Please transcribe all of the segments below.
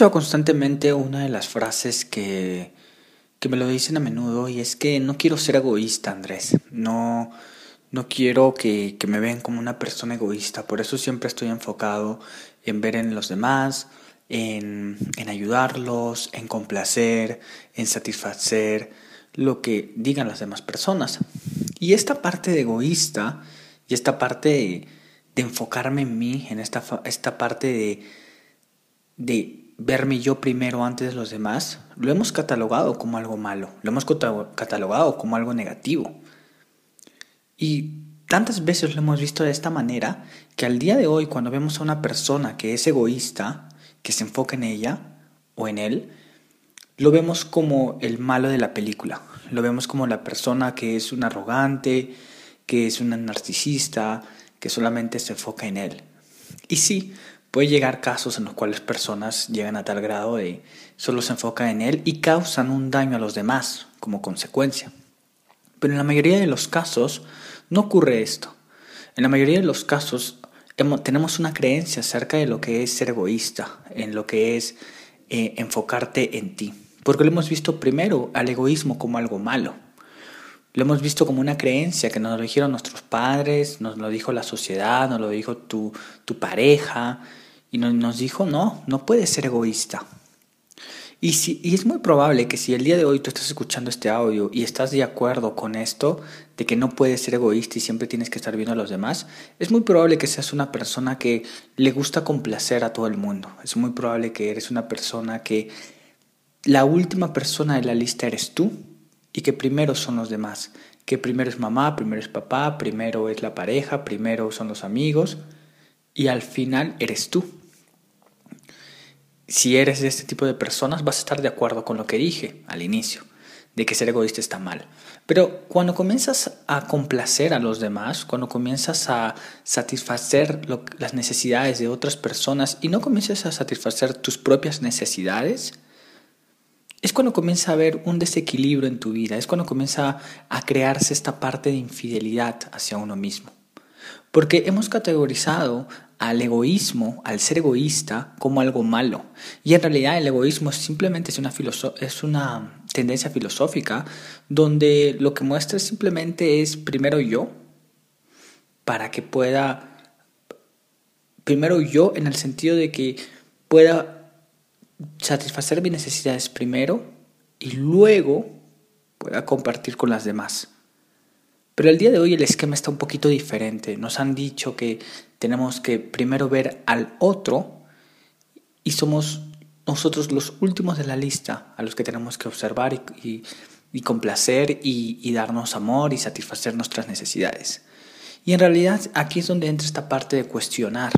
escuchado constantemente una de las frases que, que me lo dicen a menudo y es que no quiero ser egoísta, Andrés. No, no quiero que, que me vean como una persona egoísta. Por eso siempre estoy enfocado en ver en los demás, en, en ayudarlos, en complacer, en satisfacer lo que digan las demás personas. Y esta parte de egoísta y esta parte de, de enfocarme en mí, en esta, esta parte de, de verme yo primero antes de los demás, lo hemos catalogado como algo malo, lo hemos catalogado como algo negativo. Y tantas veces lo hemos visto de esta manera que al día de hoy cuando vemos a una persona que es egoísta, que se enfoca en ella o en él, lo vemos como el malo de la película, lo vemos como la persona que es un arrogante, que es una narcisista, que solamente se enfoca en él. Y sí, Puede llegar casos en los cuales personas llegan a tal grado de solo se enfocan en él y causan un daño a los demás como consecuencia. Pero en la mayoría de los casos no ocurre esto. En la mayoría de los casos tenemos una creencia acerca de lo que es ser egoísta, en lo que es eh, enfocarte en ti. Porque lo hemos visto primero al egoísmo como algo malo. Lo hemos visto como una creencia que nos lo dijeron nuestros padres, nos lo dijo la sociedad, nos lo dijo tu, tu pareja, y nos dijo, no, no puedes ser egoísta. Y, si, y es muy probable que si el día de hoy tú estás escuchando este audio y estás de acuerdo con esto, de que no puedes ser egoísta y siempre tienes que estar viendo a los demás, es muy probable que seas una persona que le gusta complacer a todo el mundo. Es muy probable que eres una persona que la última persona de la lista eres tú y que primero son los demás. Que primero es mamá, primero es papá, primero es la pareja, primero son los amigos y al final eres tú si eres de este tipo de personas, vas a estar de acuerdo con lo que dije al inicio, de que ser egoísta está mal. Pero cuando comienzas a complacer a los demás, cuando comienzas a satisfacer las necesidades de otras personas y no comienzas a satisfacer tus propias necesidades, es cuando comienza a haber un desequilibrio en tu vida, es cuando comienza a crearse esta parte de infidelidad hacia uno mismo. Porque hemos categorizado al egoísmo, al ser egoísta, como algo malo. Y en realidad el egoísmo simplemente es una, es una tendencia filosófica donde lo que muestra simplemente es primero yo, para que pueda, primero yo en el sentido de que pueda satisfacer mis necesidades primero y luego pueda compartir con las demás. Pero el día de hoy el esquema está un poquito diferente. Nos han dicho que tenemos que primero ver al otro y somos nosotros los últimos de la lista a los que tenemos que observar y, complacer y, darnos amor y satisfacer nuestras necesidades. Y en realidad aquí es donde entra esta parte de cuestionar.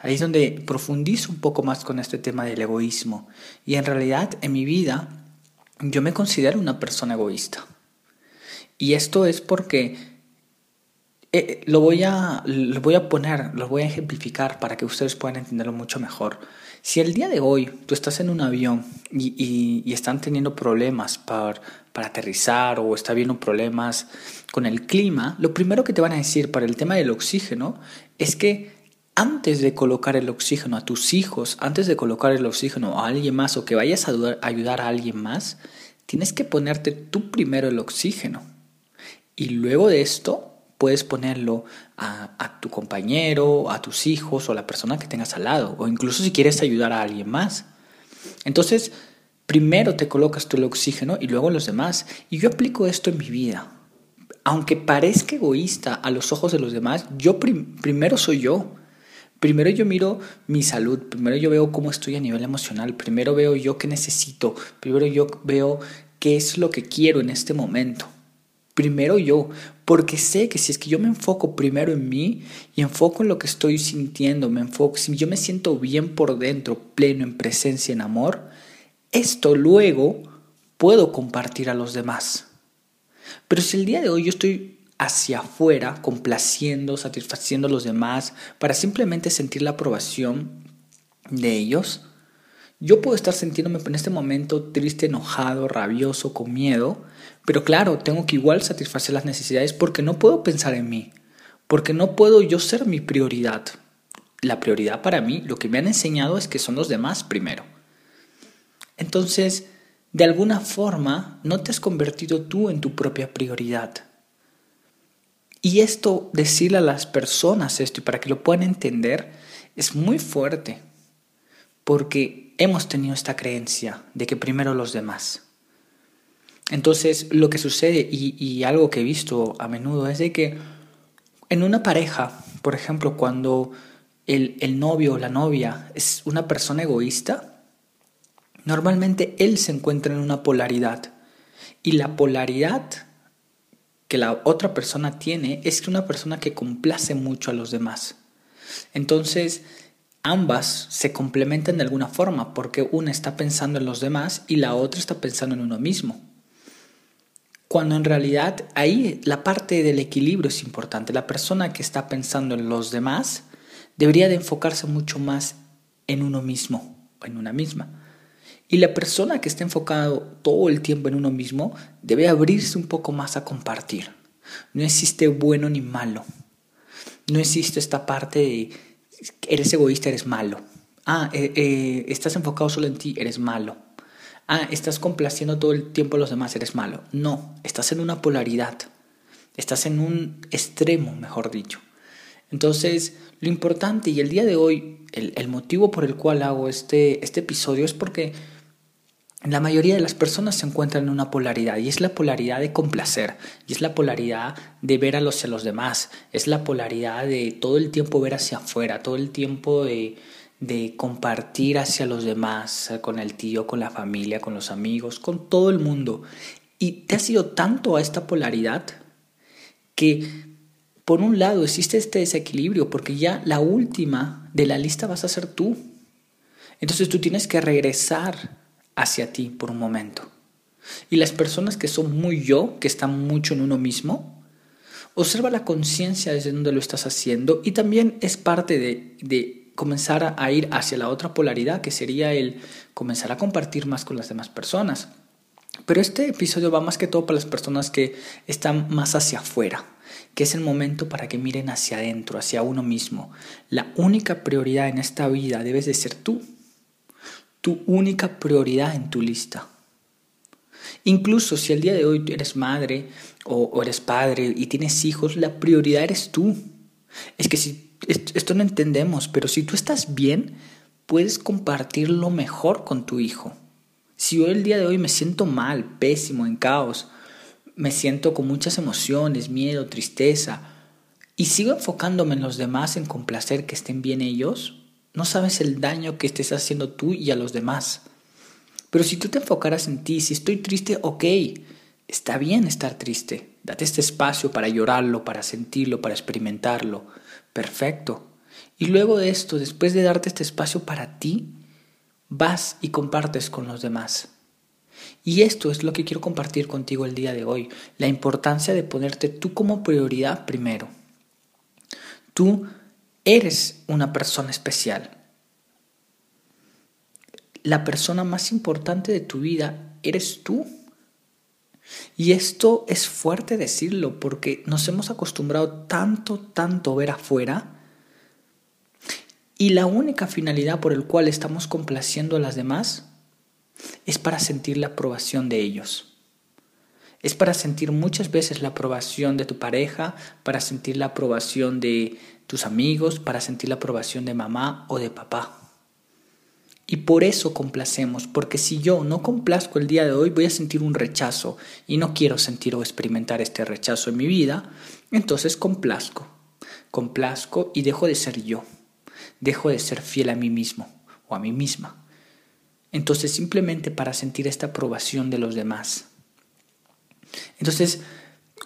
Ahí es donde profundizo un poco más con este tema del egoísmo. Y en realidad en mi vida yo me considero una persona egoísta. Y esto es porque eh, lo, voy a, lo voy a poner, lo voy a ejemplificar para que ustedes puedan entenderlo mucho mejor. Si el día de hoy tú estás en un avión y, y, están teniendo problemas para, para aterrizar o está habiendo problemas con el clima, lo primero que te van a decir para el tema del oxígeno es que antes de colocar el oxígeno a tus hijos, antes de colocar el oxígeno a alguien más o que vayas a ayudar a alguien más, tienes que ponerte tú primero el oxígeno. Y luego de esto puedes ponerlo a, tu compañero, a tus hijos o a la persona que tengas al lado, o incluso si quieres ayudar a alguien más. Entonces, primero te colocas tú el oxígeno y luego los demás. Y yo aplico esto en mi vida. Aunque parezca egoísta a los ojos de los demás, yo primero soy yo. Primero yo miro mi salud, primero yo veo cómo estoy a nivel emocional, primero veo yo qué necesito, primero yo veo qué es lo que quiero en este momento primero yo, porque sé que si es que yo me enfoco primero en mí y enfoco en lo que estoy sintiendo, me enfoco, si yo me siento bien por dentro, pleno en presencia, en amor, esto luego puedo compartir a los demás. Pero si el día de hoy yo estoy hacia afuera, complaciendo, satisfaciendo a los demás, para simplemente sentir la aprobación de ellos, yo puedo estar sintiéndome en este momento triste, enojado, rabioso, con miedo, pero claro, tengo que igual satisfacer las necesidades porque no puedo pensar en mí, porque no puedo yo ser mi prioridad. La prioridad para mí, lo que me han enseñado es que son los demás primero. entonces de alguna forma no te has convertido tú en tu propia prioridad. Y esto, decirle a las personas esto y para que lo puedan entender, es muy fuerte, porque hemos tenido esta creencia de que primero los demás. Entonces, lo que sucede y, algo que he visto a menudo es de que en una pareja, por ejemplo, cuando el, el novio o la novia es una persona egoísta, normalmente él se encuentra en una polaridad. Y la polaridad que la otra persona tiene es que una persona que complace mucho a los demás. Entonces, ambas se complementan de alguna forma porque una está pensando en los demás y la otra está pensando en uno mismo. Cuando en realidad ahí la parte del equilibrio es importante. La persona que está pensando en los demás debería de enfocarse mucho más en uno mismo, en una misma. Y la persona que está enfocado todo el tiempo en uno mismo debe abrirse un poco más a compartir. No existe bueno ni malo. No existe esta parte de eres egoísta, eres malo. Ah, eh, eh, estás enfocado solo en ti, eres malo. Ah, estás complaciendo todo el tiempo a los demás, eres malo. No, estás en una polaridad. Estás en un extremo, mejor dicho. Entonces, lo importante y el día de hoy, el, motivo por el cual hago este, este episodio es porque la mayoría de las personas se encuentran en una polaridad y es la polaridad de complacer y es la polaridad de ver a los, a los demás, es la polaridad de todo el tiempo ver hacia afuera, todo el tiempo de, de compartir hacia los demás, con el tío, con la familia, con los amigos, con todo el mundo. Y te ha sido tanto a esta polaridad que por un lado existe este desequilibrio porque ya la última de la lista vas a ser tú. Entonces tú tienes que regresar hacia ti por un momento. Y las personas que son muy yo, que están mucho en uno mismo, observa la conciencia desde donde lo estás haciendo y también es parte de comenzar a ir hacia la otra polaridad, que sería el comenzar a compartir más con las demás personas. Pero este episodio va más que todo para las personas que están más hacia afuera, que es el momento para que miren hacia adentro, hacia uno mismo. La única prioridad en esta vida debes de ser tú, tu única prioridad en tu lista. Incluso si el día de hoy eres madre o, eres padre y tienes hijos, la prioridad eres tú. Es que si esto no entendemos, pero si tú estás bien, puedes compartirlo mejor con tu hijo. Si yo el día de hoy me siento mal, pésimo, en caos, me siento con muchas emociones, miedo, tristeza, y sigo enfocándome en los demás, en complacer que estén bien ellos, no sabes el daño que estés haciendo tú y a los demás. Pero si tú te enfocaras en ti, si estoy triste, ok, está bien estar triste. Date este espacio para llorarlo, para sentirlo, para experimentarlo. Perfecto. Y luego de esto, después de darte este espacio para ti, vas y compartes con los demás. Y esto es lo que quiero compartir contigo el día de hoy, la importancia de ponerte tú como prioridad primero. Tú Eres una persona especial. La persona más importante de tu vida eres tú. Y esto es fuerte decirlo porque nos hemos acostumbrado tanto, tanto ver afuera. Y la única finalidad por el cual estamos complaciendo a las demás es para sentir la aprobación de ellos. Es para sentir muchas veces la aprobación de tu pareja, para sentir la aprobación de, tus amigos, para sentir la aprobación de mamá o de papá. Y por eso complacemos, porque si yo no complazco el día de hoy voy a sentir un rechazo y no quiero sentir o experimentar este rechazo en mi vida, entonces complazco, complazco y dejo de ser yo, dejo de ser fiel a mí mismo o a mí misma. Entonces simplemente para sentir esta aprobación de los demás. Entonces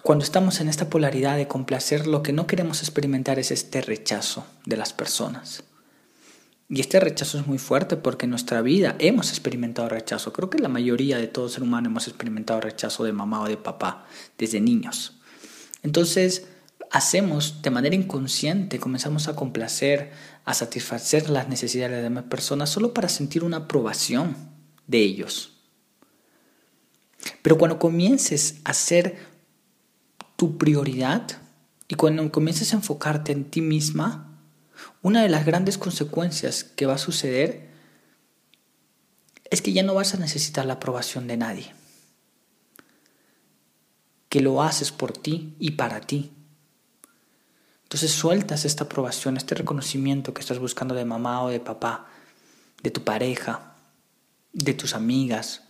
cuando estamos en esta polaridad de complacer, lo que no queremos experimentar es este rechazo de las personas. Y este rechazo es muy fuerte porque en nuestra vida hemos experimentado rechazo. Creo que la mayoría de todo ser humano hemos experimentado rechazo de mamá o de papá desde niños. Entonces, hacemos de manera inconsciente, comenzamos a complacer, a satisfacer las necesidades de las demás personas solo para sentir una aprobación de ellos. Pero cuando comiences a ser tu prioridad y cuando comiences a enfocarte en ti misma, una de las grandes consecuencias que va a suceder es que ya no vas a necesitar la aprobación de nadie. Que lo haces por ti y para ti. Entonces sueltas esta aprobación, este reconocimiento que estás buscando de mamá o de papá, de tu pareja, de tus amigas,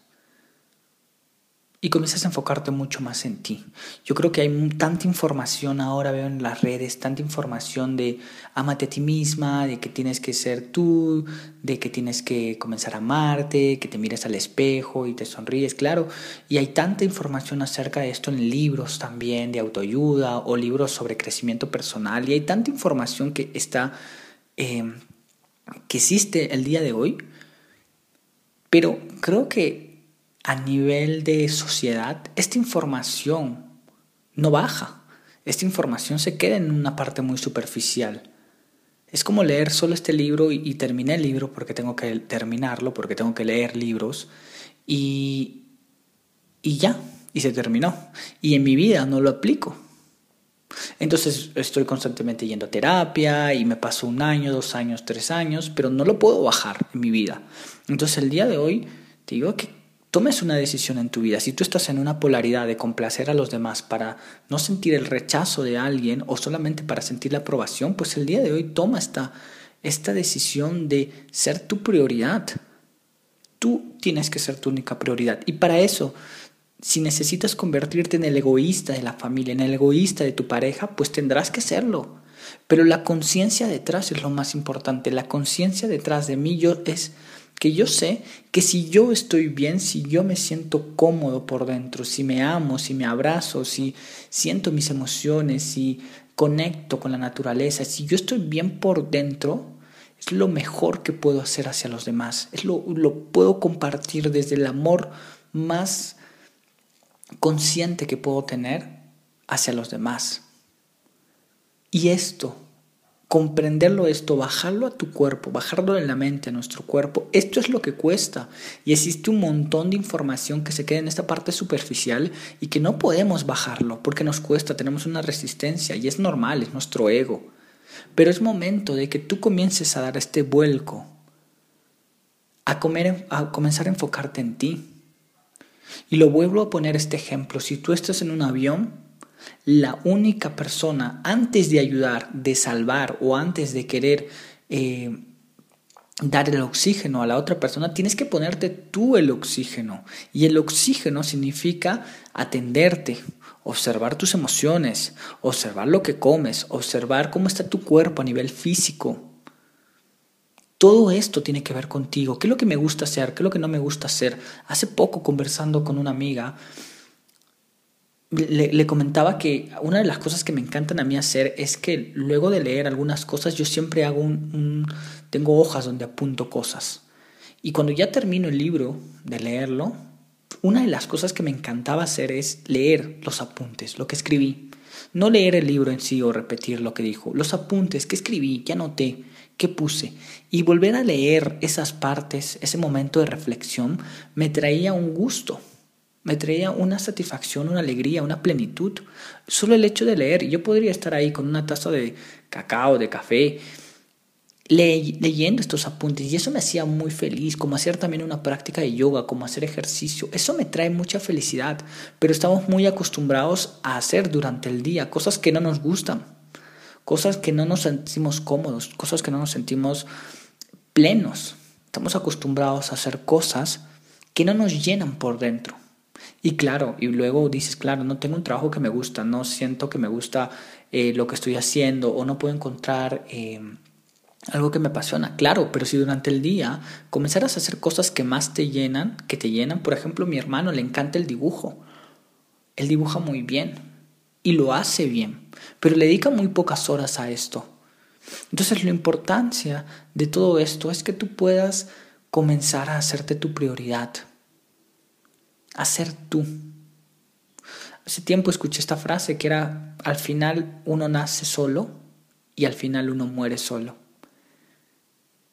y comienzas a enfocarte mucho más en ti. Yo creo que hay tanta información ahora, veo en las redes, tanta información de amate a ti misma, de que tienes que ser tú, de que tienes que comenzar a amarte, que te mires al espejo y te sonríes, claro. Y hay tanta información acerca de esto en libros también de autoayuda o libros sobre crecimiento personal. Y hay tanta información que está, eh, que existe el día de hoy. Pero creo que a nivel de sociedad, esta información no baja. Esta información se queda en una parte muy superficial. Es como leer solo este libro y, terminé el libro porque tengo que terminarlo, porque tengo que leer libros y, y ya, y se terminó. Y en mi vida no lo aplico. Entonces estoy constantemente yendo a terapia y me paso un año, dos años, tres años, pero no lo puedo bajar en mi vida. Entonces el día de hoy te digo que tomes una decisión en tu vida, si tú estás en una polaridad de complacer a los demás para no sentir el rechazo de alguien o solamente para sentir la aprobación, pues el día de hoy toma esta, esta decisión de ser tu prioridad. Tú tienes que ser tu única prioridad. Y para eso, si necesitas convertirte en el egoísta de la familia, en el egoísta de tu pareja, pues tendrás que serlo. Pero la conciencia detrás es lo más importante. La conciencia detrás de mí yo es que yo sé que si yo estoy bien, si yo me siento cómodo por dentro, si me amo, si me abrazo, si siento mis emociones, si conecto con la naturaleza, si yo estoy bien por dentro, es lo mejor que puedo hacer hacia los demás. Es lo, lo puedo compartir desde el amor más consciente que puedo tener hacia los demás. Y esto comprenderlo esto, bajarlo a tu cuerpo, bajarlo en la mente, a nuestro cuerpo, esto es lo que cuesta. Y existe un montón de información que se queda en esta parte superficial y que no podemos bajarlo porque nos cuesta, tenemos una resistencia y es normal, es nuestro ego. Pero es momento de que tú comiences a dar este vuelco, a, comer, a comenzar a enfocarte en ti. Y lo vuelvo a poner este ejemplo, si tú estás en un avión, la única persona antes de ayudar, de salvar o antes de querer eh, dar el oxígeno a la otra persona, tienes que ponerte tú el oxígeno. Y el oxígeno significa atenderte, observar tus emociones, observar lo que comes, observar cómo está tu cuerpo a nivel físico. Todo esto tiene que ver contigo. ¿Qué es lo que me gusta hacer? ¿Qué es lo que no me gusta hacer? Hace poco conversando con una amiga, le, comentaba que una de las cosas que me encantan a mí hacer es que luego de leer algunas cosas yo siempre hago un, tengo hojas donde apunto cosas. Y cuando ya termino el libro de leerlo una de las cosas que me encantaba hacer es leer los apuntes lo que escribí. No leer el libro en sí o repetir lo que dijo los apuntes que escribí que anoté que puse. Y volver a leer esas partes ese momento de reflexión me traía un gusto me traía una satisfacción, una alegría, una plenitud. Solo el hecho de leer. Yo podría estar ahí con una taza de cacao, de café, leyendo estos apuntes y eso me hacía muy feliz, como hacer también una práctica de yoga, como hacer ejercicio. Eso me trae mucha felicidad, pero estamos muy acostumbrados a hacer durante el día cosas que no nos gustan, cosas que no nos sentimos cómodos, cosas que no nos sentimos plenos. Estamos acostumbrados a hacer cosas que no nos llenan por dentro. Y claro, y luego dices, claro, no tengo un trabajo que me gusta, no siento que me gusta eh, lo que estoy haciendo o no puedo encontrar em, algo que me apasiona. Claro, pero si durante el día comenzaras a hacer cosas que más te llenan, que te llenan, por ejemplo, mi hermano le encanta el dibujo. Él dibuja muy bien y lo hace bien, pero le dedica muy pocas horas a esto. Entonces la importancia de todo esto es que tú puedas comenzar a hacerte tu prioridad a ser tú. Hace tiempo escuché esta frase que era, al final uno nace solo y al final uno muere solo.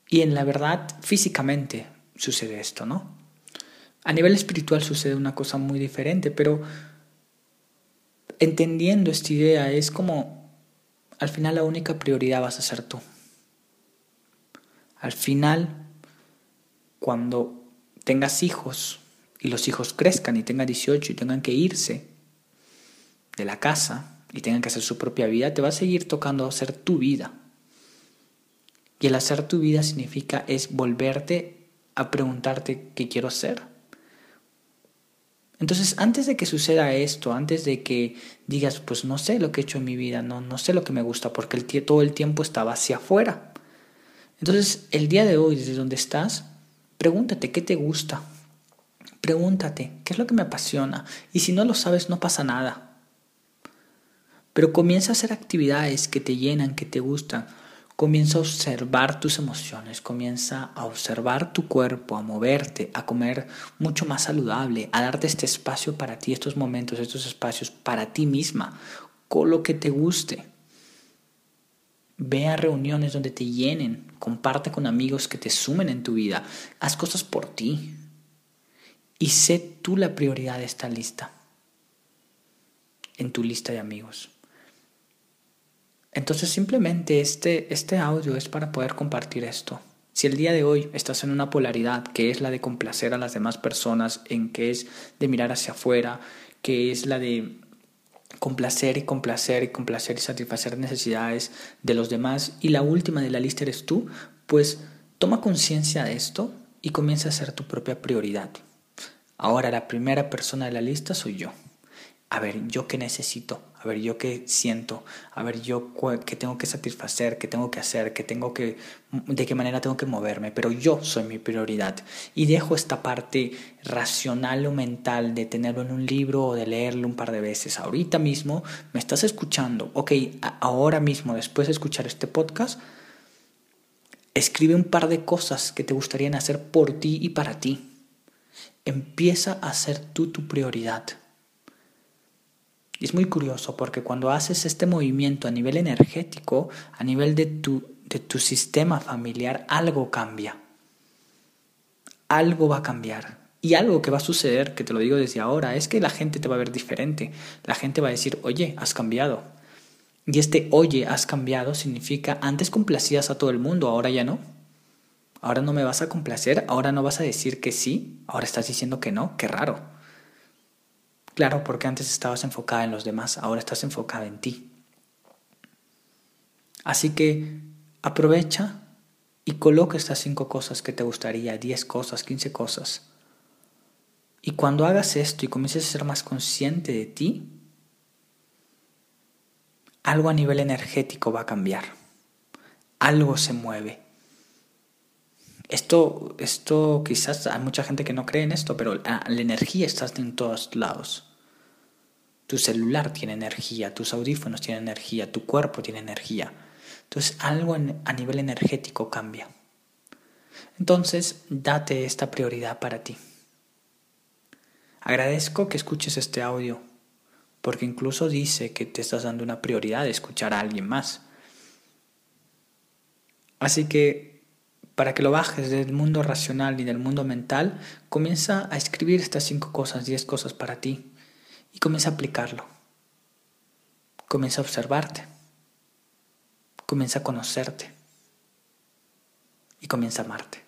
Y en la verdad, físicamente sucede esto, ¿no? A nivel espiritual sucede una cosa muy diferente, pero entendiendo esta idea es como, al final la única prioridad vas a ser tú. Al final, cuando tengas hijos y los hijos crezcan y tengan 18 y tengan que irse de la casa y tengan que hacer su propia vida, te va a seguir tocando hacer tu vida. Y el hacer tu vida significa es volverte a preguntarte qué quiero hacer. Entonces, antes de que suceda esto, antes de que digas, pues no sé lo que he hecho en mi vida, no, no sé lo que me gusta, porque el, todo el tiempo estaba hacia afuera. Entonces, el día de hoy, desde donde estás, pregúntate qué te gusta. Pregúntate qué es lo que me apasiona. Y si no lo sabes, no pasa nada. Pero comienza a hacer actividades que te llenan, que te gustan. Comienza a observar tus emociones, comienza a observar tu cuerpo, a moverte, a comer mucho más saludable, a darte este espacio para ti, estos momentos, estos espacios para ti misma, con lo que te guste. Ve a reuniones donde te llenen, comparte con amigos que te sumen en tu vida, haz cosas por ti y sé tú la prioridad de esta lista, en tu lista de amigos. Entonces simplemente este, este audio es para poder compartir esto. Si el día de hoy estás en una polaridad que es la de complacer a las demás personas, en que es de mirar hacia afuera, que es la de complacer y complacer y complacer y satisfacer necesidades de los demás y la última de la lista eres tú, pues toma conciencia de esto y comienza a ser tu propia prioridad. Ahora la primera persona de la lista soy yo. A ver, yo qué necesito, a ver, yo qué siento, a ver, yo qué tengo que satisfacer, qué tengo que hacer, qué tengo que, de qué manera tengo que moverme, pero yo soy mi prioridad. Y dejo esta parte racional o mental de tenerlo en un libro o de leerlo un par de veces. Ahorita mismo me estás escuchando, ok, ahora mismo, después de escuchar este podcast, escribe un par de cosas que te gustarían hacer por ti y para ti. Empieza a ser tú tu prioridad. Y es muy curioso porque cuando haces este movimiento a nivel energético, a nivel de tu, de tu sistema familiar, algo cambia. Algo va a cambiar. Y algo que va a suceder, que te lo digo desde ahora, es que la gente te va a ver diferente. La gente va a decir, oye, has cambiado. Y este oye, has cambiado significa, antes complacías a todo el mundo, ahora ya no. Ahora no me vas a complacer, ahora no vas a decir que sí, ahora estás diciendo que no, qué raro. Claro, porque antes estabas enfocada en los demás, ahora estás enfocada en ti. Así que aprovecha y coloca estas cinco cosas que te gustaría, diez cosas, quince cosas. Y cuando hagas esto y comiences a ser más consciente de ti, algo a nivel energético va a cambiar. Algo se mueve. Esto, esto quizás hay mucha gente que no cree en esto, pero la, energía está en todos lados. Tu celular tiene energía, tus audífonos tienen energía, tu cuerpo tiene energía. Entonces algo a nivel energético cambia. Entonces, date esta prioridad para ti. Agradezco que escuches este audio, porque incluso dice que te estás dando una prioridad de escuchar a alguien más. Así que, para que lo bajes del mundo racional y del mundo mental, comienza a escribir estas cinco cosas, diez cosas para ti y comienza a aplicarlo. Comienza a observarte. Comienza a conocerte. Y comienza a amarte.